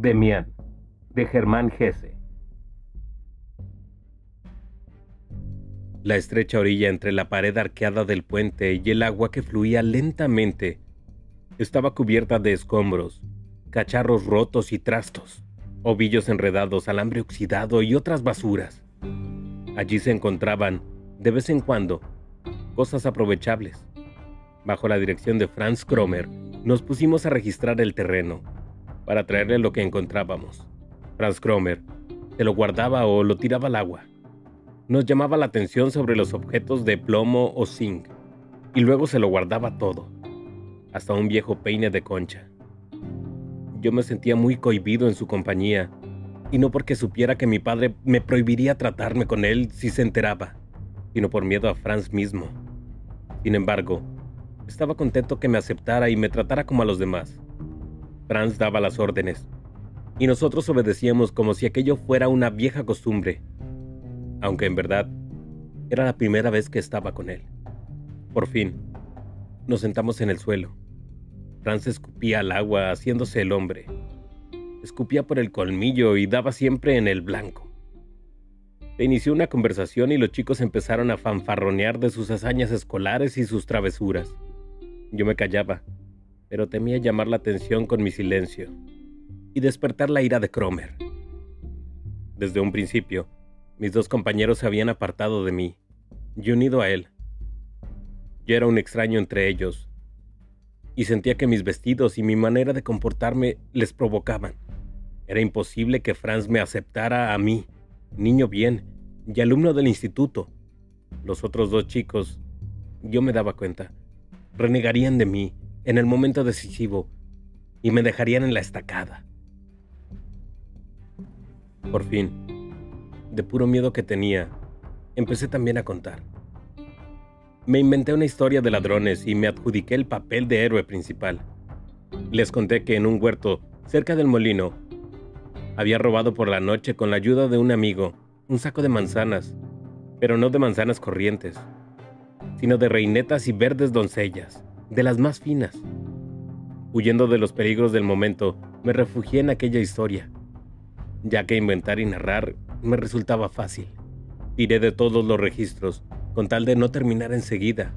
Demián, de Germán Gese. La estrecha orilla entre la pared arqueada del puente y el agua que fluía lentamente estaba cubierta de escombros, cacharros rotos y trastos, ovillos enredados, alambre oxidado y otras basuras. Allí se encontraban, de vez en cuando, cosas aprovechables. Bajo la dirección de Franz Kromer, nos pusimos a registrar el terreno para traerle lo que encontrábamos. Franz Kromer se lo guardaba o lo tiraba al agua. Nos llamaba la atención sobre los objetos de plomo o zinc y luego se lo guardaba todo, hasta un viejo peine de concha. Yo me sentía muy cohibido en su compañía, y no porque supiera que mi padre me prohibiría tratarme con él si se enteraba, sino por miedo a Franz mismo. Sin embargo, estaba contento que me aceptara y me tratara como a los demás. Franz daba las órdenes, y nosotros obedecíamos como si aquello fuera una vieja costumbre, aunque en verdad era la primera vez que estaba con él. Por fin, nos sentamos en el suelo. Franz escupía al agua haciéndose el hombre. Escupía por el colmillo y daba siempre en el blanco. Se inició una conversación y los chicos empezaron a fanfarronear de sus hazañas escolares y sus travesuras. Yo me callaba, pero temía llamar la atención con mi silencio y despertar la ira de Cromer. Desde un principio, mis dos compañeros se habían apartado de mí y unido a él. Yo era un extraño entre ellos y sentía que mis vestidos y mi manera de comportarme les provocaban. Era imposible que Franz me aceptara a mí, niño bien y alumno del instituto. Los otros dos chicos, yo me daba cuenta, renegarían de mí en el momento decisivo y me dejarían en la estacada. Por fin, de puro miedo que tenía, empecé también a contar. Me inventé una historia de ladrones y me adjudiqué el papel de héroe principal. Les conté que en un huerto, cerca del molino, había robado por la noche con la ayuda de un amigo un saco de manzanas, pero no de manzanas corrientes, sino de reinetas y verdes doncellas, de las más finas. Huyendo de los peligros del momento, me refugié en aquella historia, ya que inventar y narrar me resultaba fácil. Tiré de todos los registros, con tal de no terminar enseguida,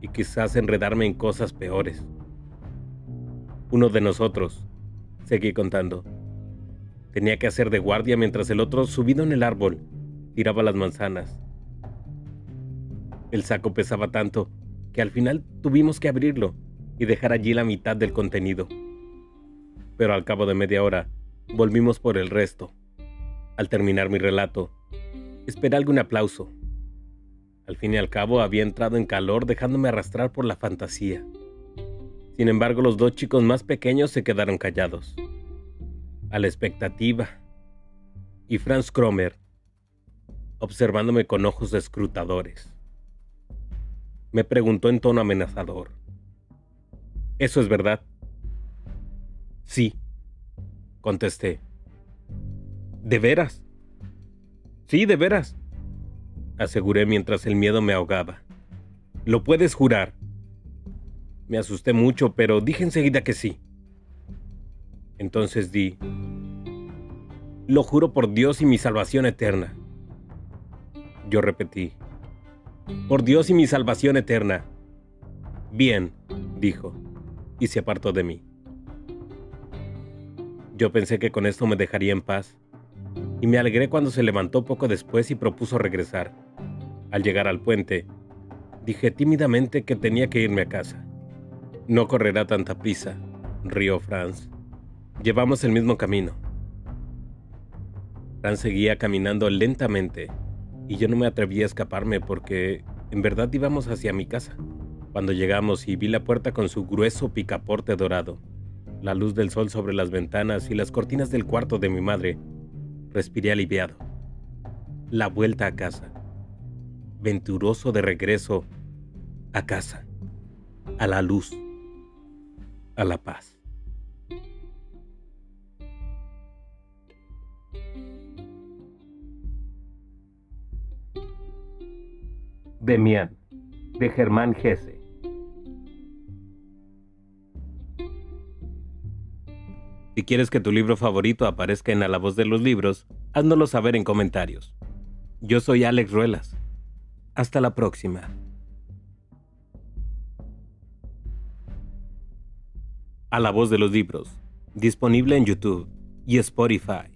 y quizás enredarme en cosas peores. Uno de nosotros, seguí contando, tenía que hacer de guardia mientras el otro, subido en el árbol, tiraba las manzanas. El saco pesaba tanto que al final tuvimos que abrirlo y dejar allí la mitad del contenido. Pero al cabo de media hora, volvimos por el resto. Al terminar mi relato, esperé algún aplauso. Al fin y al cabo había entrado en calor dejándome arrastrar por la fantasía. Sin embargo, los dos chicos más pequeños se quedaron callados. A la expectativa. Y Franz Kromer, observándome con ojos escrutadores me preguntó en tono amenazador. ¿Eso es verdad? Sí, contesté. ¿De veras? Sí, de veras, aseguré mientras el miedo me ahogaba. ¿Lo puedes jurar? Me asusté mucho, pero dije enseguida que sí. Entonces di, lo juro por Dios y mi salvación eterna. Yo repetí, por Dios y mi salvación eterna. Bien, dijo, y se apartó de mí. Yo pensé que con esto me dejaría en paz, y me alegré cuando se levantó poco después y propuso regresar. Al llegar al puente, dije tímidamente que tenía que irme a casa. No correrá tanta prisa, rió Franz. Llevamos el mismo camino. Franz seguía caminando lentamente y yo no me atreví a escaparme porque en verdad íbamos hacia mi casa. Cuando llegamos y vi la puerta con su grueso picaporte dorado, la luz del sol sobre las ventanas y las cortinas del cuarto de mi madre, respiré aliviado. La vuelta a casa. Venturoso de regreso a casa, a la luz, a la paz. Demián, de Germán Gese. Si quieres que tu libro favorito aparezca en A la voz de los libros, háznoslo saber en comentarios. Yo soy Alex Ruelas. Hasta la próxima. A la voz de los libros, disponible en YouTube y Spotify.